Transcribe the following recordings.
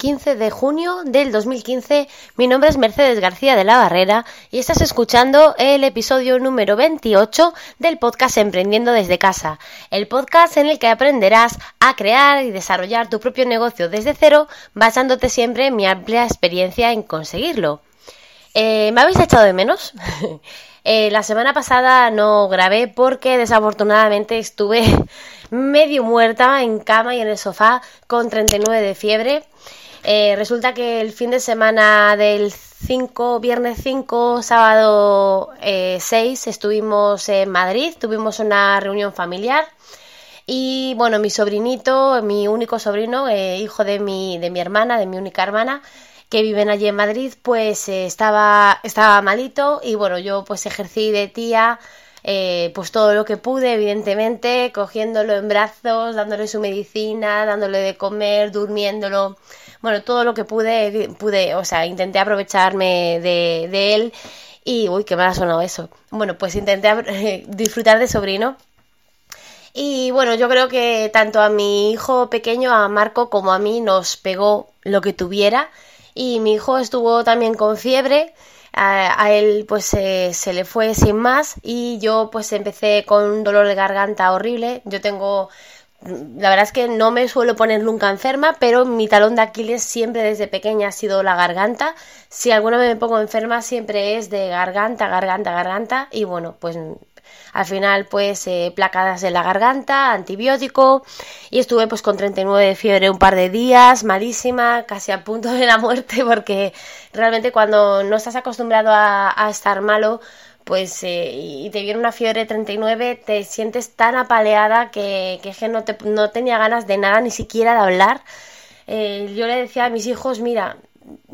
15 de junio del 2015. Mi nombre es Mercedes García de la Barrera y estás escuchando el episodio número 28 del podcast Emprendiendo desde casa, el podcast en el que aprenderás a crear y desarrollar tu propio negocio desde cero, basándote siempre en mi amplia experiencia en conseguirlo. Eh, ¿Me habéis echado de menos? Eh, la semana pasada no grabé porque desafortunadamente estuve medio muerta en cama y en el sofá con 39 de fiebre. Eh, resulta que el fin de semana del 5, viernes 5, sábado 6 eh, estuvimos en Madrid, tuvimos una reunión familiar. Y bueno, mi sobrinito, mi único sobrino, eh, hijo de mi, de mi hermana, de mi única hermana, que viven allí en Madrid, pues estaba, estaba malito y bueno, yo pues ejercí de tía eh, pues todo lo que pude, evidentemente, cogiéndolo en brazos, dándole su medicina, dándole de comer, durmiéndolo, bueno, todo lo que pude, pude, o sea, intenté aprovecharme de, él y, uy, qué mal ha sonado eso. Bueno, pues intenté disfrutar de sobrino. Y bueno, yo creo que tanto a mi hijo pequeño, a Marco, como a mí nos pegó lo que tuviera. Y mi hijo estuvo también con fiebre a, él pues se le fue sin más y yo pues empecé con un dolor de garganta horrible. Yo tengo, la verdad es que no me suelo poner nunca enferma, pero mi talón de Aquiles siempre desde pequeña ha sido la garganta. Si alguna vez me pongo enferma siempre es de garganta, garganta, garganta y bueno, pues al final, pues, eh, placadas en la garganta, antibiótico, y estuve pues con 39 de fiebre un par de días, malísima, casi a punto de la muerte, porque realmente cuando no estás acostumbrado a, estar malo, pues eh, y te viene una fiebre 39, te sientes tan apaleada que, que, no, te, no tenía ganas de nada, ni siquiera de hablar. Eh, yo le decía a mis hijos, mira,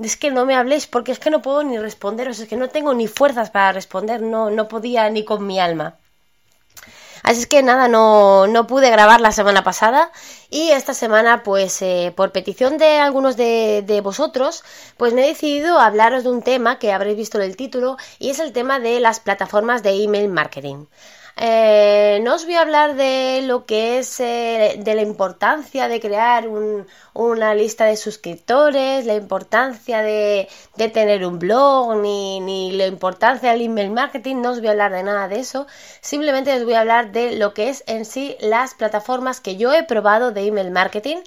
es que no me habléis porque es que no puedo ni responderos, es que no tengo ni fuerzas para responder, no, no podía ni con mi alma. Así es que nada, no, no pude grabar la semana pasada y esta semana, pues eh, por petición de algunos de, de, vosotros, pues me he decidido hablaros de un tema que habréis visto en el título y es el tema de las plataformas de email marketing. Eh, no os voy a hablar de lo que es eh, de la importancia de crear una lista de suscriptores, la importancia de, tener un blog, ni, ni, la importancia del email marketing, no os voy a hablar de nada de eso. Simplemente os voy a hablar de lo que es en sí las plataformas que yo he probado de email marketing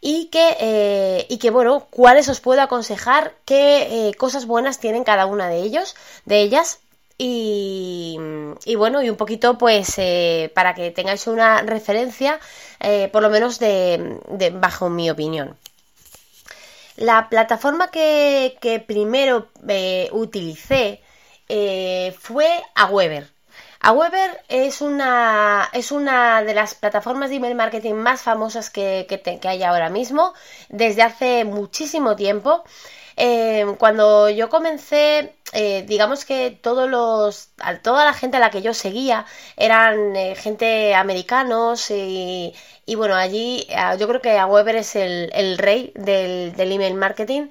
y que, eh, y que bueno, cuáles os puedo aconsejar, qué cosas buenas tienen cada una de ellos, de ellas y, bueno, y un poquito pues eh, para que tengáis una referencia, eh, por lo menos de, bajo mi opinión. La plataforma que, primero eh, utilicé fue Aweber. Aweber es una, es una de las plataformas de email marketing más famosas que, que hay ahora mismo, desde hace muchísimo tiempo. Eh, cuando yo comencé, eh, digamos que todos los, toda la gente a la que yo seguía eran eh, gente americanos y, bueno, allí yo creo que Weber es el, rey del, email marketing.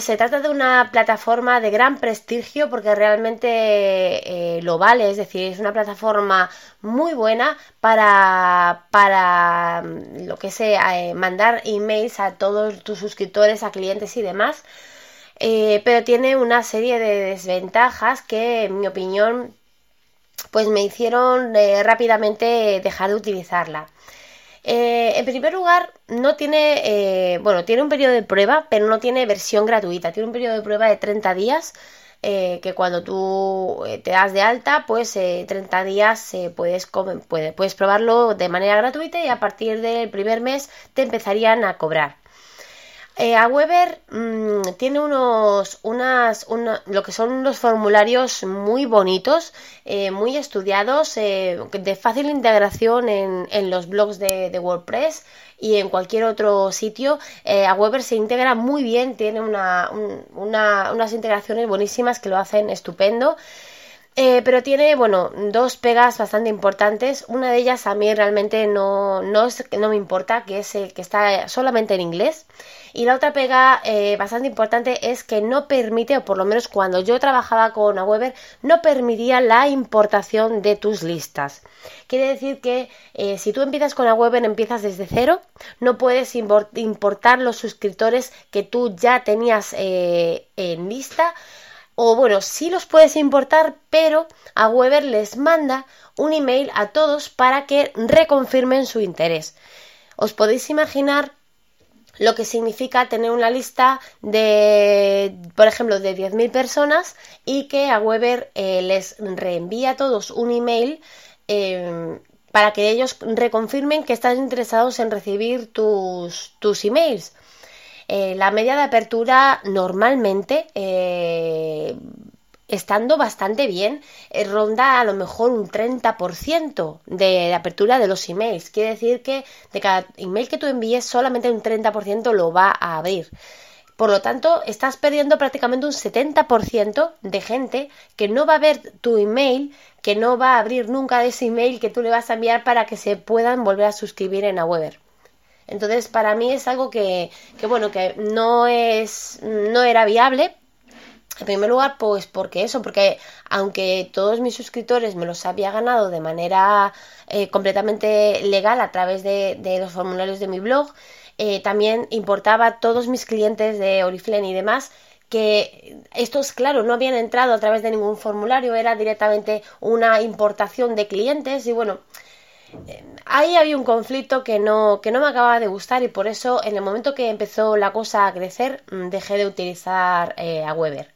se trata de una plataforma de gran prestigio porque realmente lo vale, es decir, es una plataforma muy buena para, para mm, lo que sea mandar emails a todos tus suscriptores, a clientes y demás. Eh, pero tiene una serie de desventajas que, en mi opinión, pues me hicieron eh, rápidamente dejar de utilizarla. Eh, en primer lugar, no tiene, bueno, tiene un periodo de prueba, pero no tiene versión gratuita. Tiene un periodo de prueba de 30 días, que cuando tú te das de alta, pues 30 días puedes, puedes probarlo de manera gratuita y a partir del primer mes te empezarían a cobrar. Eh, Aweber mm, tiene unos, unas, lo que son unos formularios muy bonitos, eh, muy estudiados, eh, de fácil integración en, en los blogs de, WordPress y en cualquier otro sitio. Eh, Aweber se integra muy bien, tiene una, unas integraciones buenísimas que lo hacen estupendo. Eh, pero tiene, bueno, dos pegas bastante importantes. Una de ellas a mí realmente no, no, es, no me importa, que es el que está solamente en inglés. Y la otra pega eh, bastante importante es que no permite, o por lo menos cuando yo trabajaba con Aweber, no permitía la importación de tus listas. Quiere decir que eh, si tú empiezas con Aweber, empiezas desde cero, no puedes importar los suscriptores que tú ya tenías en lista o bueno, sí los puedes importar, pero a Weber les manda un email a todos para que reconfirmen su interés. Os podéis imaginar lo que significa tener una lista de, por ejemplo, de 10.000 personas y que a Weber eh, les reenvía a todos un email em, para que ellos reconfirmen que están interesados en recibir tus, tus emails. Eh, la media de apertura normalmente, eh, estando bastante bien, eh, ronda a lo mejor un 30% de, apertura de los emails. Quiere decir que de cada email que tú envíes, solamente un 30% lo va a abrir. Por lo tanto, estás perdiendo prácticamente un 70% de gente que no va a ver tu email, que no va a abrir nunca ese email que tú le vas a enviar para que se puedan volver a suscribir en Aweber. Entonces, para mí es algo que, que bueno, que no es, no era viable, en primer lugar, pues porque eso, porque aunque todos mis suscriptores me los había ganado de manera eh, completamente legal a través de, los formularios de mi blog, eh, también importaba a todos mis clientes de Oriflame y demás que estos, claro, no habían entrado a través de ningún formulario, era directamente una importación de clientes y bueno, ahí había un conflicto que no, que no me acababa de gustar y por eso en el momento que empezó la cosa a crecer mm, dejé de utilizar eh, a Weber.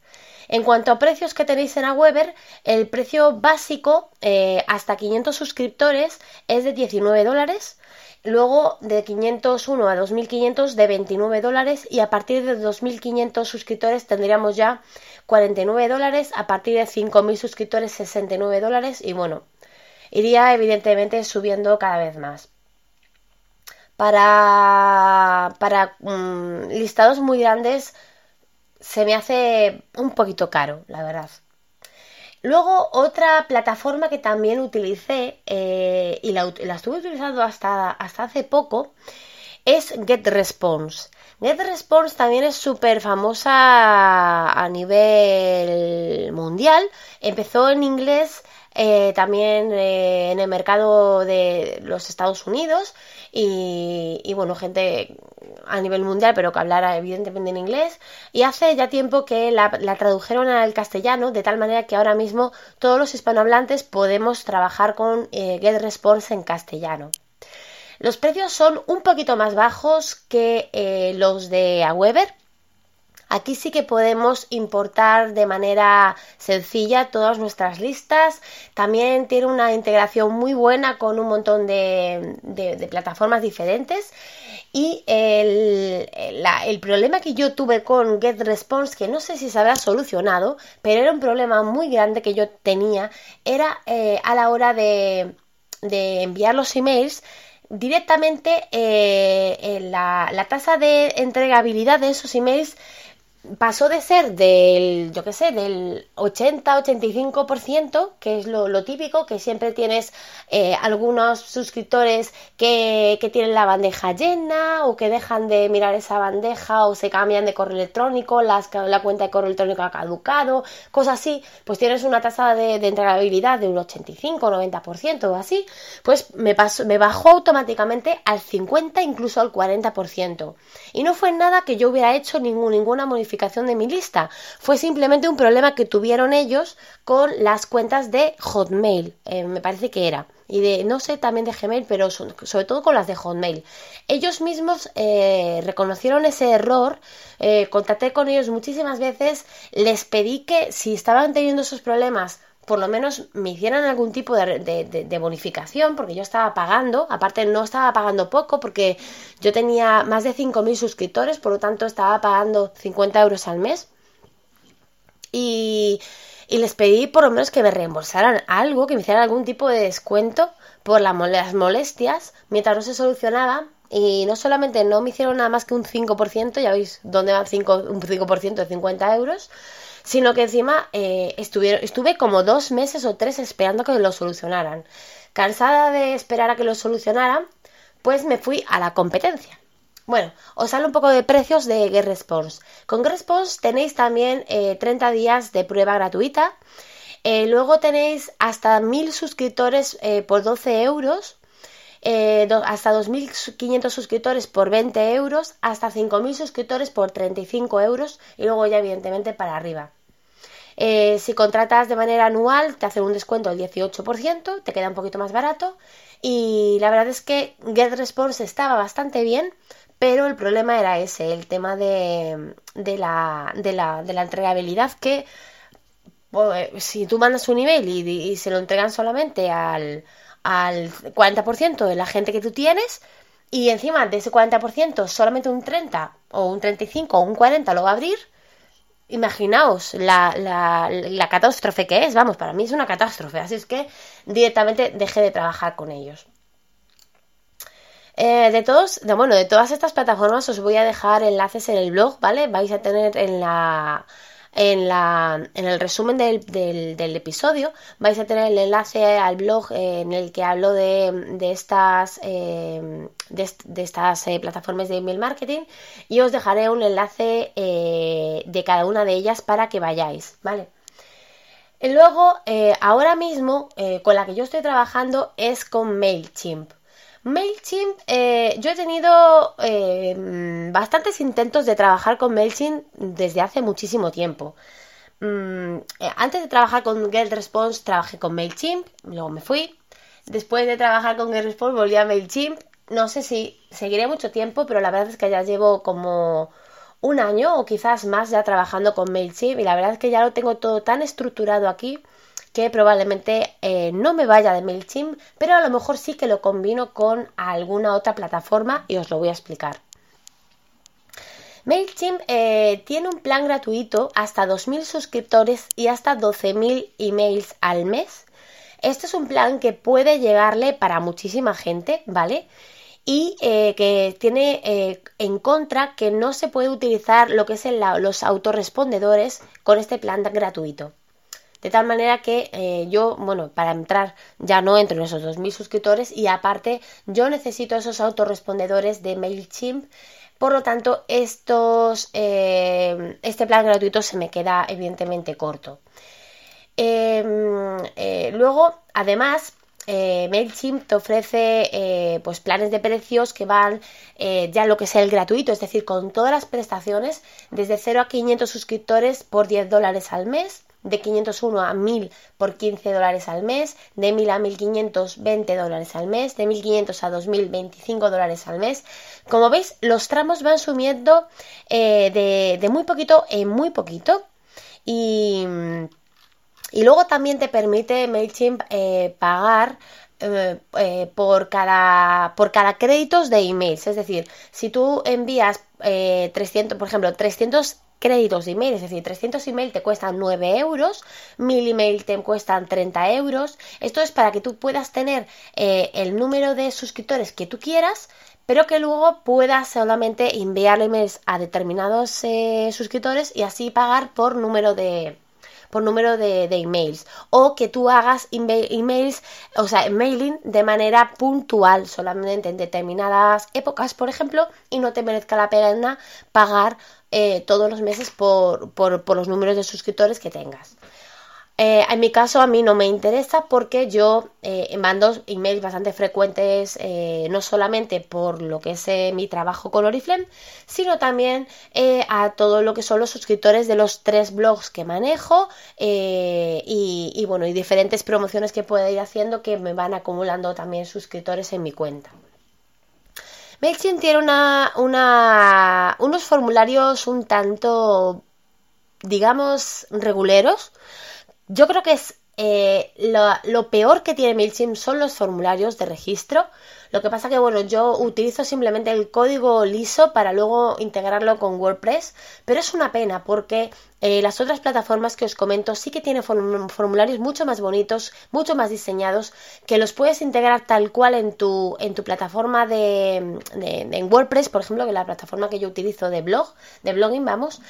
En cuanto a precios que tenéis en Aweber, el precio básico eh, hasta 500 suscriptores es de 19 dólares, luego de 501 a 2500 de 29 dólares y a partir de 2500 suscriptores tendríamos ya 49 dólares, a partir de 5000 suscriptores 69 dólares y bueno, iría evidentemente subiendo cada vez más. Para, para mm, listados muy grandes se me hace un poquito caro, la verdad. Luego otra plataforma que también utilicé eh, y la, estuve utilizando hasta, hasta hace poco es GetResponse. GetResponse también es súper famosa a nivel mundial. Empezó en inglés eh, también eh, en el mercado de los Estados Unidos y, bueno, gente a nivel mundial, pero que hablara evidentemente en inglés. Y hace ya tiempo que la, tradujeron al castellano, de tal manera que ahora mismo todos los hispanohablantes podemos trabajar con eh, GetResponse en castellano. Los precios son un poquito más bajos que los de Aweber, Aquí sí que podemos importar de manera sencilla todas nuestras listas. También tiene una integración muy buena con un montón de, plataformas diferentes. Y el, problema que yo tuve con GetResponse, que no sé si se habrá solucionado, pero era un problema muy grande que yo tenía, era eh, a la hora de, enviar los emails directamente eh, la, la, tasa de entregabilidad de esos emails pasó de ser del, yo qué sé, del 80-85%, que es lo, típico, que siempre tienes eh, algunos suscriptores que, que, tienen la bandeja llena o que dejan de mirar esa bandeja o se cambian de correo electrónico, las, la cuenta de correo electrónico ha caducado, cosas así, pues tienes una tasa de, de entregabilidad de un 85-90% o así, pues me, pasó, me bajó automáticamente al 50, incluso al 40%. Y no fue nada que yo hubiera hecho ningún, ninguna modificación de mi lista. Fue simplemente un problema que tuvieron ellos con las cuentas de Hotmail, eh, me parece que era. Y de, no sé, también de Gmail, pero sobre todo con las de Hotmail. Ellos mismos eh, reconocieron ese error, eh, contacté con ellos muchísimas veces, les pedí que si estaban teniendo esos problemas por lo menos me hicieran algún tipo de, bonificación, porque yo estaba pagando, aparte no estaba pagando poco, porque yo tenía más de 5.000 suscriptores, por lo tanto estaba pagando 50 euros al mes. Y, les pedí por lo menos que me reembolsaran algo, que me hicieran algún tipo de descuento por las molestias, mientras no se solucionaba. Y no solamente no me hicieron nada más que un 5%, ya veis dónde va 5, un 5% de 50 euros, sino que encima eh, estuve como dos meses o tres esperando que lo solucionaran. Cansada de esperar a que lo solucionaran, pues me fui a la competencia. Bueno, os hablo un poco de precios de GetResponse. Con GetResponse tenéis también 30 eh, días de prueba gratuita. Eh, luego tenéis hasta 1000 suscriptores eh, por 12 euros. hasta 2.500 suscriptores por 20 euros, hasta 5.000 suscriptores por 35 euros y luego ya evidentemente para arriba. Si contratas de manera anual te hacen un descuento del 18%, te queda un poquito más barato. Y la verdad es que GetResponse estaba bastante bien pero el problema era ese, el tema de, la, de, la, de la entregabilidad que pues, si tú mandas un email y, se lo entregan solamente al, al 40% de la gente que tú tienes y encima de ese 40% solamente un 30 o un 35 o un 40 lo va a abrir, imaginaos la, la, la catástrofe que es, vamos, para mí es una catástrofe, así es que directamente dejé de trabajar con ellos. Eh, de todos, de, bueno, de todas estas plataformas os voy a dejar enlaces en el blog, ¿vale? Vais a tener en la en, el resumen del, episodio vais a tener el enlace al blog eh, en el que hablo de, de estas, eh, estas plataformas de email marketing y os dejaré un enlace de cada una de ellas para que vayáis, ¿vale? Luego, ahora mismo, con la que yo estoy trabajando es con MailChimp. MailChimp, eh, yo he tenido eh, bastantes intentos de trabajar con MailChimp desde hace muchísimo tiempo. Mm, eh, antes de trabajar con GetResponse trabajé con MailChimp, luego me fui. Después de trabajar con GetResponse volví a MailChimp. No sé si seguiré mucho tiempo, pero la verdad es que ya llevo como un año o quizás más ya trabajando con MailChimp y la verdad es que ya lo tengo todo tan estructurado aquí que probablemente eh, no me vaya de MailChimp, pero a lo mejor sí que lo combino con alguna otra plataforma y os lo voy a explicar. MailChimp eh, tiene un plan gratuito hasta 2.000 suscriptores y hasta 12.000 emails al mes. Este es un plan que puede llegarle para muchísima gente, ¿vale? Y eh, que tiene en contra que no se puede utilizar lo que es los autorrespondedores con este plan gratuito. De tal manera que eh, yo, bueno, para entrar ya no entro en esos 2.000 suscriptores y aparte yo necesito esos autorrespondedores de MailChimp. Por lo tanto, estos, eh, este plan gratuito se me queda evidentemente corto. Em, eh, luego, además, MailChimp te ofrece pues planes de precios que van ya lo que sea el gratuito, es decir, con todas las prestaciones, desde 0 a 500 suscriptores por 10 dólares al mes de 501 a 1000 por 15 dólares al mes, de 1000 a 1520 dólares al mes, de 1500 a 2025 dólares al mes. Como veis, los tramos van subiendo eh, de, muy poquito en muy poquito. Y, y luego también te permite MailChimp eh, pagar eh, por, cada, por cada créditos de emails. Es decir, si tú envías 300, por ejemplo, 300 créditos de email, es decir, 300 email te cuestan 9 euros, 1000 email te cuestan 30 euros. Esto es para que tú puedas tener eh, el número de suscriptores que tú quieras, pero que luego puedas solamente enviar emails a determinados eh, suscriptores y así pagar por número de, por número de, emails o que tú hagas emails, o sea, mailing de manera puntual, solamente en determinadas épocas, por ejemplo, y no te merezca la pena pagar eh, todos los meses por, por, por los números de suscriptores que tengas. Eh, en mi caso a mí no me interesa porque yo eh, mando emails bastante frecuentes, eh, no solamente por lo que es mi trabajo con Oriflame, sino también a todo lo que son los suscriptores de los tres blogs que manejo y, bueno, y diferentes promociones que puedo ir haciendo que me van acumulando también suscriptores en mi cuenta. MailChimp tiene una, una, unos formularios un tanto, digamos, reguleros yo creo que es eh, lo, peor que tiene MailChimp son los formularios de registro. Lo que pasa que, bueno, yo utilizo simplemente el código liso para luego integrarlo con WordPress, pero es una pena porque eh, las otras plataformas que os comento sí que tienen formularios mucho más bonitos, mucho más diseñados, que los puedes integrar tal cual en tu, en tu plataforma de, de, de WordPress, por ejemplo, que es la plataforma que yo utilizo de blog, de blogging, vamos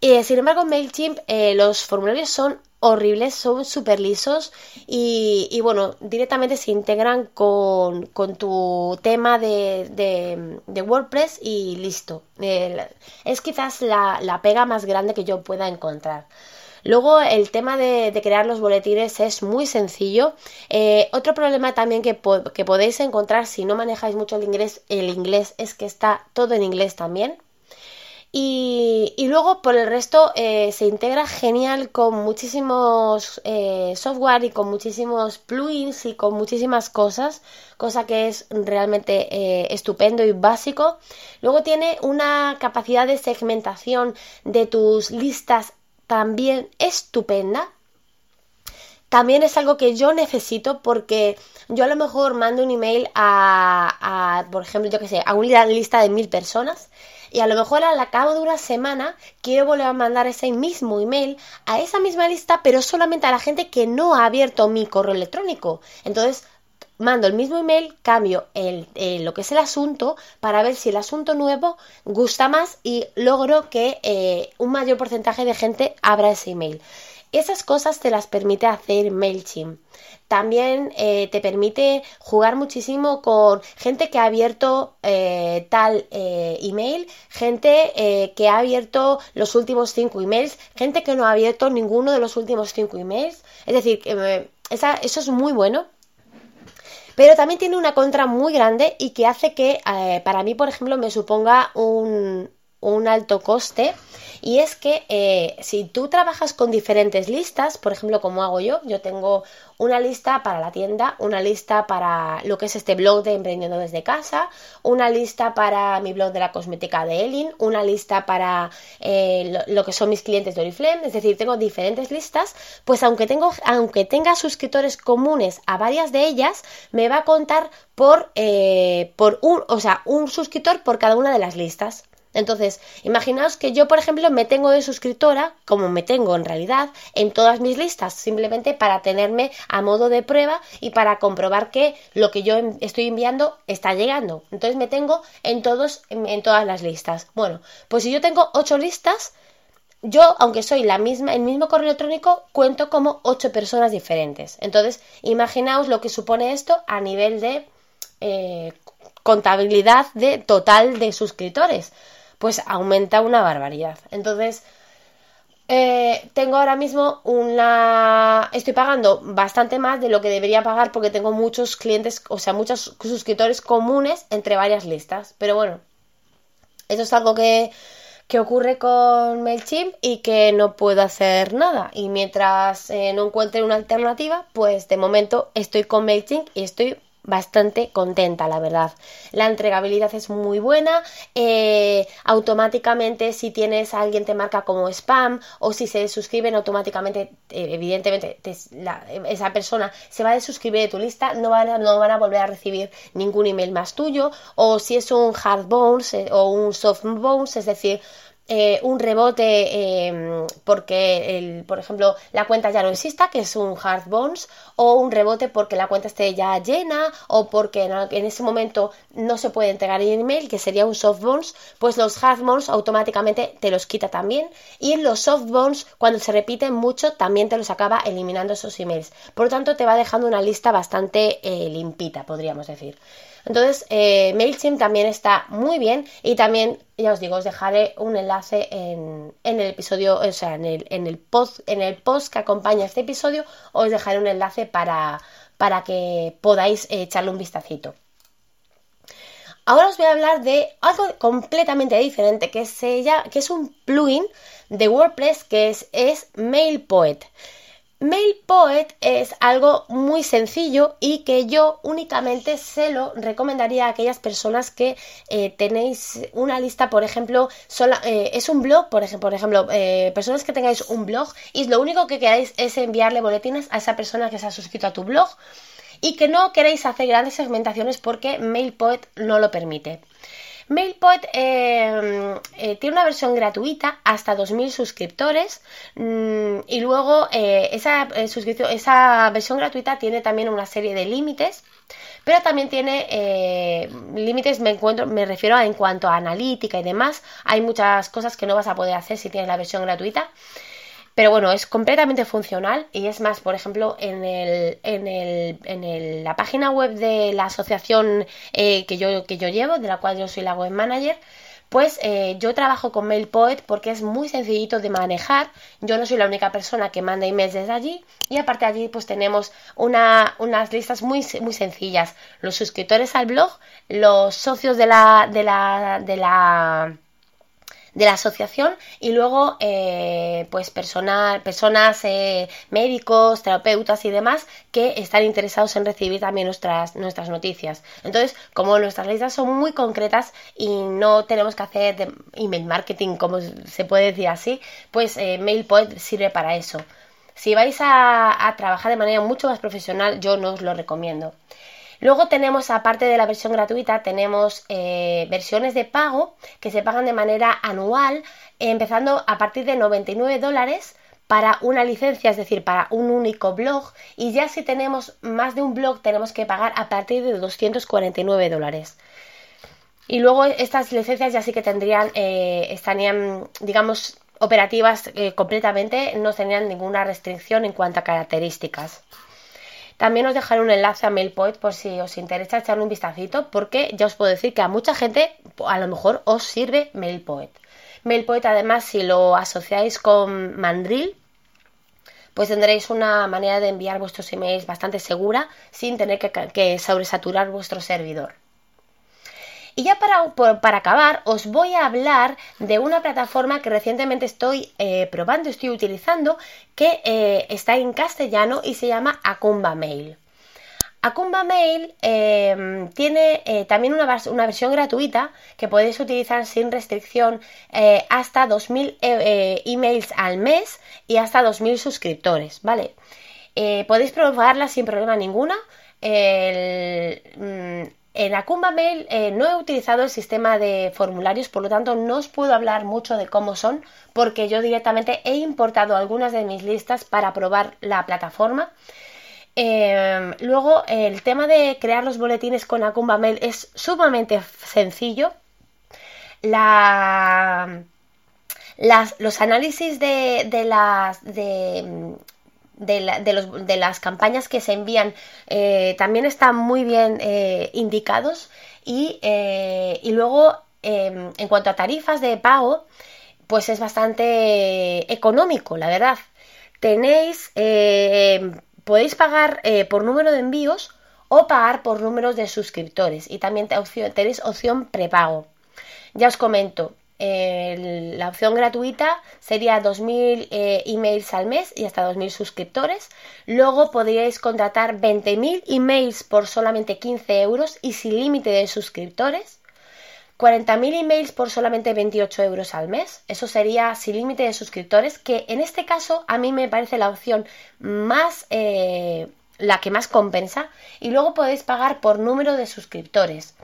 Sin embargo, MailChimp eh, los formularios son horribles, son súper lisos y, bueno, directamente se integran con, tu tema de, WordPress y listo. es quizás la, pega más grande que yo pueda encontrar. Luego el tema de, crear los boletines es muy sencillo. Eh, otro problema también que, que, podéis encontrar si no manejáis mucho el inglés, el inglés es que está todo en inglés también. Y, luego por el resto eh, se integra genial con muchísimos eh, software y con muchísimos plugins y con muchísimas cosas, cosa que es realmente eh, estupendo y básico. Luego tiene una capacidad de segmentación de tus listas también estupenda. También es algo que yo necesito porque yo a lo mejor mando un email a, a por ejemplo, yo que sé, a una lista de mil personas y a lo mejor al cabo de una semana quiero volver a mandar ese mismo email a esa misma lista, pero solamente a la gente que no ha abierto mi correo electrónico. Entonces, mando el mismo email, cambio el, lo que es el asunto para ver si el asunto nuevo gusta más y logro que eh, un mayor porcentaje de gente abra ese email. Esas cosas te las permite hacer MailChimp. También eh, te permite jugar muchísimo con gente que ha abierto eh, tal eh, email, gente que ha abierto los últimos cinco emails, gente que no ha abierto ninguno de los últimos cinco emails. Es decir, eso es muy bueno. Pero también tiene una contra muy grande y que hace que para mí, por ejemplo, me suponga un, un alto coste y es que eh, si tú trabajas con diferentes listas, por ejemplo como hago yo, yo tengo una lista para la tienda, una lista para lo que es este blog de emprendiendo desde casa, una lista para mi blog de la cosmética de Elin, una lista para eh, lo, que son mis clientes de Oriflame, es decir, tengo diferentes listas, pues aunque, tengo, aunque tenga suscriptores comunes a varias de ellas, me va a contar por, eh, por un, o sea, un suscriptor por cada una de las listas. Entonces, imaginaos que yo, por ejemplo, me tengo de suscriptora, como me tengo en realidad, en todas mis listas, simplemente para tenerme a modo de prueba y para comprobar que lo que yo estoy enviando está llegando. Entonces me tengo en todos, en, todas las listas. Bueno, pues si yo tengo ocho listas, yo, aunque soy la misma, el mismo correo electrónico, cuento como ocho personas diferentes. Entonces, imaginaos lo que supone esto a nivel de eh, contabilidad de total de suscriptores pues aumenta una barbaridad. Entonces, eh, tengo ahora mismo una... Estoy pagando bastante más de lo que debería pagar porque tengo muchos clientes, o sea, muchos suscriptores comunes entre varias listas. Pero bueno, eso es algo que, que ocurre con MailChimp y que no puedo hacer nada. Y mientras eh, no encuentre una alternativa, pues de momento estoy con MailChimp y estoy bastante contenta, la verdad. La entregabilidad es muy buena. Eh, automáticamente, si tienes a alguien te marca como spam o si se suscriben automáticamente, eh, evidentemente, esa persona se va a desuscribir de tu lista, no van, a, no van a volver a recibir ningún email más tuyo. O si es un hard bones eh, o un soft bones, es decir, eh, un rebote em, porque, el, por ejemplo, la cuenta ya no exista, que es un hard bones, o un rebote porque la cuenta esté ya llena, o porque en, ese momento no se puede entregar el email, que sería un soft bones, pues los hard bones automáticamente te los quita también. Y los soft bones, cuando se repiten mucho, también te los acaba eliminando esos emails. Por lo tanto, te va dejando una lista bastante eh, limpita, podríamos decir. Entonces, eh, MailChimp también está muy bien y también, ya os digo, os dejaré un enlace en, el episodio, o sea, en el, en el, post, en el post que acompaña este episodio, os dejaré un enlace para, para que podáis echarle un vistacito. Ahora os voy a hablar de algo completamente diferente que, que es un plugin de WordPress que es, es MailPoet. MailPoet es algo muy sencillo y que yo únicamente se lo recomendaría a aquellas personas que eh, tenéis una lista, por ejemplo, eh, es un blog, por ejemplo, por ejemplo eh, personas que tengáis un blog y lo único que queráis es enviarle boletines a esa persona que se ha suscrito a tu blog y que no queréis hacer grandes segmentaciones porque MailPoet no lo permite. MailPoet em, eh, tiene una versión gratuita hasta 2.000 suscriptores mm, y luego eh, esa, eh, versión gratuita tiene también una serie de límites Pero también tiene eh, límites, me encuentro, me refiero a en cuanto a analítica y demás. Hay muchas cosas que no vas a poder hacer si tienes la versión gratuita. Pero bueno, es completamente funcional y es más, por ejemplo, en, el, en, el, en la página web de la asociación eh, que, yo, que yo llevo, de la cual yo soy la web manager, pues eh, yo trabajo con MailPoet porque es muy sencillito de manejar. Yo no soy la única persona que manda emails desde allí. Y aparte allí pues tenemos una, unas listas muy, muy sencillas. Los suscriptores al blog, los socios de la, de la, de la de la asociación y luego eh, pues personal, personas, eh, médicos, terapeutas y demás que están interesados en recibir también nuestras, nuestras noticias. Entonces, como nuestras listas son muy concretas y no tenemos que hacer email marketing, como se puede decir así, pues eh, MailPoet sirve para eso. Si vais a, a trabajar de manera mucho más profesional, yo no os lo recomiendo. Luego tenemos, aparte de la versión gratuita, tenemos eh, versiones de pago que se pagan de manera anual, empezando a partir de 99 dólares para una licencia, es decir, para un único blog. Y ya si tenemos más de un blog, tenemos que pagar a partir de 249 dólares. Y luego estas licencias ya sí que tendrían, eh, estarían, digamos, operativas eh, completamente, no tendrían ninguna restricción en cuanto a características. También os dejaré un enlace a MailPoet por si os interesa echarle un vistacito, porque ya os puedo decir que a mucha gente a lo mejor os sirve MailPoet. MailPoet además si lo asociáis con Mandrill, pues tendréis una manera de enviar vuestros emails bastante segura sin tener que, que sobresaturar vuestro servidor. Y ya para, para, acabar, os voy a hablar de una plataforma que recientemente estoy eh, probando, estoy utilizando, que eh, está en castellano y se llama Acumba Mail. Acumba Mail em, tiene eh, también una, una, versión gratuita que podéis utilizar sin restricción hasta 2.000 emails al mes y hasta 2.000 suscriptores, ¿vale? podéis probarla sin problema ninguna. Mm, en Acumba Mail eh, no he utilizado el sistema de formularios, por lo tanto no os puedo hablar mucho de cómo son, porque yo directamente he importado algunas de mis listas para probar la plataforma. Em, luego, el tema de crear los boletines con Acumba Mail es sumamente sencillo. los análisis de, las de, de, las campañas que se envían eh, también están muy bien eh, indicados y, eh, y luego em, en cuanto a tarifas de pago pues es bastante económico la verdad. Tenéis podéis pagar por número de envíos o pagar por números de suscriptores y también tenéis opción prepago. Ya os comento la opción gratuita sería 2.000 eh, emails al mes y hasta 2.000 suscriptores. Luego podríais contratar 20.000 emails por solamente 15 euros y sin límite de suscriptores. 40.000 emails por solamente 28 euros al mes. Eso sería sin límite de suscriptores, que en este caso a mí me parece la opción más... Eh, la que más compensa. Y luego podéis pagar por número de suscriptores.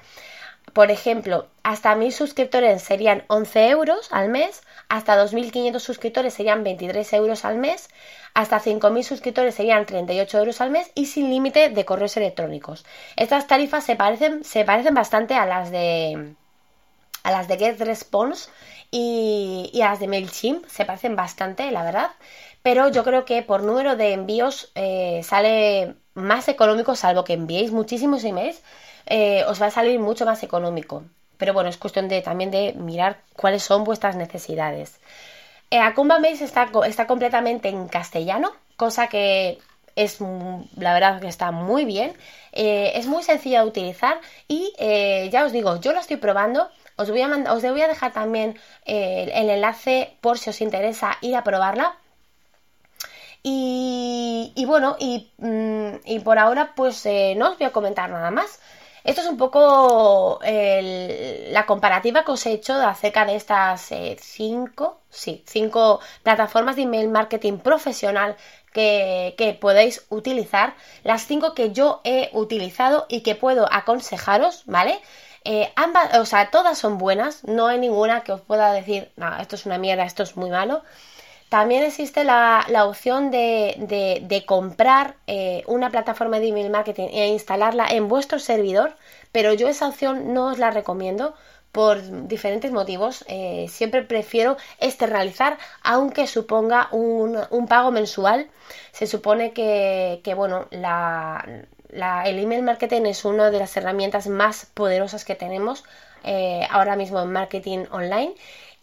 Por ejemplo, hasta 1.000 suscriptores serían 11 euros al mes, hasta 2.500 suscriptores serían 23 euros al mes, hasta 5.000 suscriptores serían 38 euros al mes y sin límite de correos electrónicos. Estas tarifas se parecen, se parecen bastante a las de a las de GetResponse y, y a las de MailChimp, se parecen bastante, la verdad, pero yo creo que por número de envíos eh, sale más económico, salvo que enviéis muchísimos emails, eh, os va a salir mucho más económico. Pero bueno, es cuestión de también de mirar cuáles son vuestras necesidades. Eh, Mails está, está completamente en castellano, cosa que es la verdad que está muy bien. Eh, es muy sencilla de utilizar y ya os digo, yo lo estoy probando. Os voy a, dejar también el enlace por si os interesa ir a probarla. Y, bueno, mm, y, por ahora pues no os voy a comentar nada más. Esto es un poco la comparativa que os he hecho acerca de estas eh, cinco, sí, cinco plataformas de email marketing profesional que, podéis utilizar. Las cinco que yo he utilizado y que puedo aconsejaros, ¿vale? Eh, ambas, o sea, todas son buenas, no hay ninguna que os pueda decir, no, esto es una mierda, esto es muy malo. También existe la, opción de, comprar eh, una plataforma de email marketing e instalarla en vuestro servidor, pero yo esa opción no os la recomiendo por diferentes motivos. Eh, siempre prefiero externalizar, aunque suponga un, pago mensual. Se supone que, bueno, el email marketing es una de las herramientas más poderosas que tenemos eh, ahora mismo en marketing online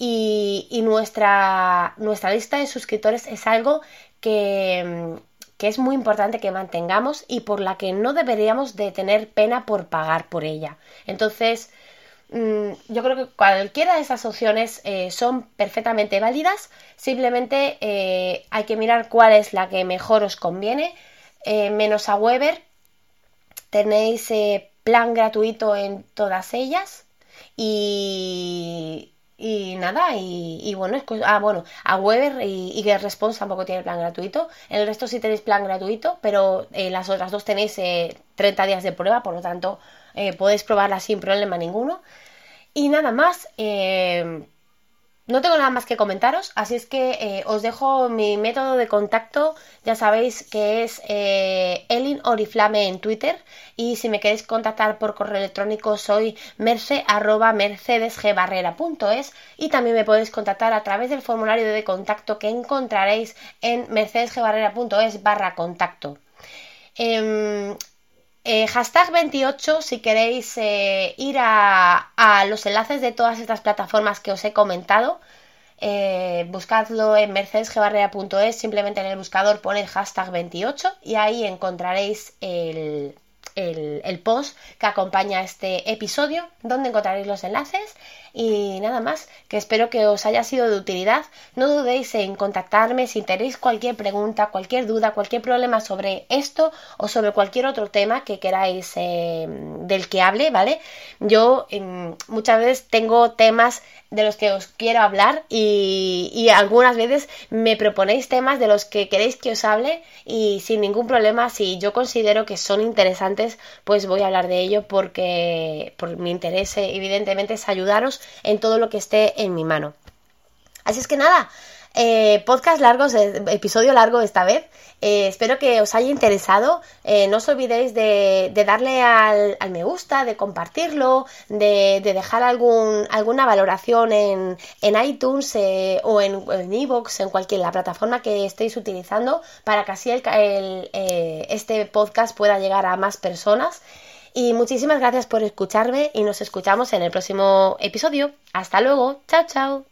y, nuestra, nuestra lista de suscriptores es algo que, es muy importante que mantengamos y por la que no deberíamos de tener pena por pagar por ella. Entonces, mm, yo creo que cualquiera de esas opciones eh, son perfectamente válidas, simplemente eh, hay que mirar cuál es la que mejor os conviene. Eh, menos a Weber, tenéis plan gratuito en todas ellas y, y nada, y, bueno, es, ah, bueno, a Weber y, y GetResponse tampoco tiene plan gratuito. El resto sí tenéis plan gratuito, pero eh, las otras dos tenéis 30 eh, días de prueba, por lo tanto eh, podéis probarla sin problema ninguno. Y nada más, no tengo nada más que comentaros, así es que eh, os dejo mi método de contacto, ya sabéis que es eh, Elin Oriflame en Twitter y si me queréis contactar por correo electrónico soy merce mercedesgbarrera.es y también me podéis contactar a través del formulario de contacto que encontraréis en mercedesgbarrera.es barra contacto. Em, eh, hashtag 28 si queréis eh, ir a, los enlaces de todas estas plataformas que os he comentado. Eh, buscadlo en mercedesgebarrea.es, simplemente en el buscador poned hashtag 28 y ahí encontraréis el, el, post que acompaña este episodio, donde encontraréis los enlaces y nada más, que espero que os haya sido de utilidad. No dudéis en contactarme si tenéis cualquier pregunta, cualquier duda, cualquier problema sobre esto o sobre cualquier otro tema que queráis eh, del que hable, ¿vale? Yo em, muchas veces tengo temas de los que os quiero hablar y, algunas veces me proponéis temas de los que queréis que os hable y sin ningún problema, si yo considero que son interesantes, pues voy a hablar de ello porque por mi interés evidentemente es ayudaros en todo lo que esté en mi mano. Así es que nada, eh, podcast largos, episodio largo esta vez. Eh, espero que os haya interesado. Eh, no os olvidéis de, darle al, me gusta, de compartirlo, de, dejar alguna valoración en, iTunes o en, Evox, en cualquier la plataforma que estéis utilizando, para que así este podcast pueda llegar a más personas. Y muchísimas gracias por escucharme y nos escuchamos en el próximo episodio. Hasta luego. Chao, chao.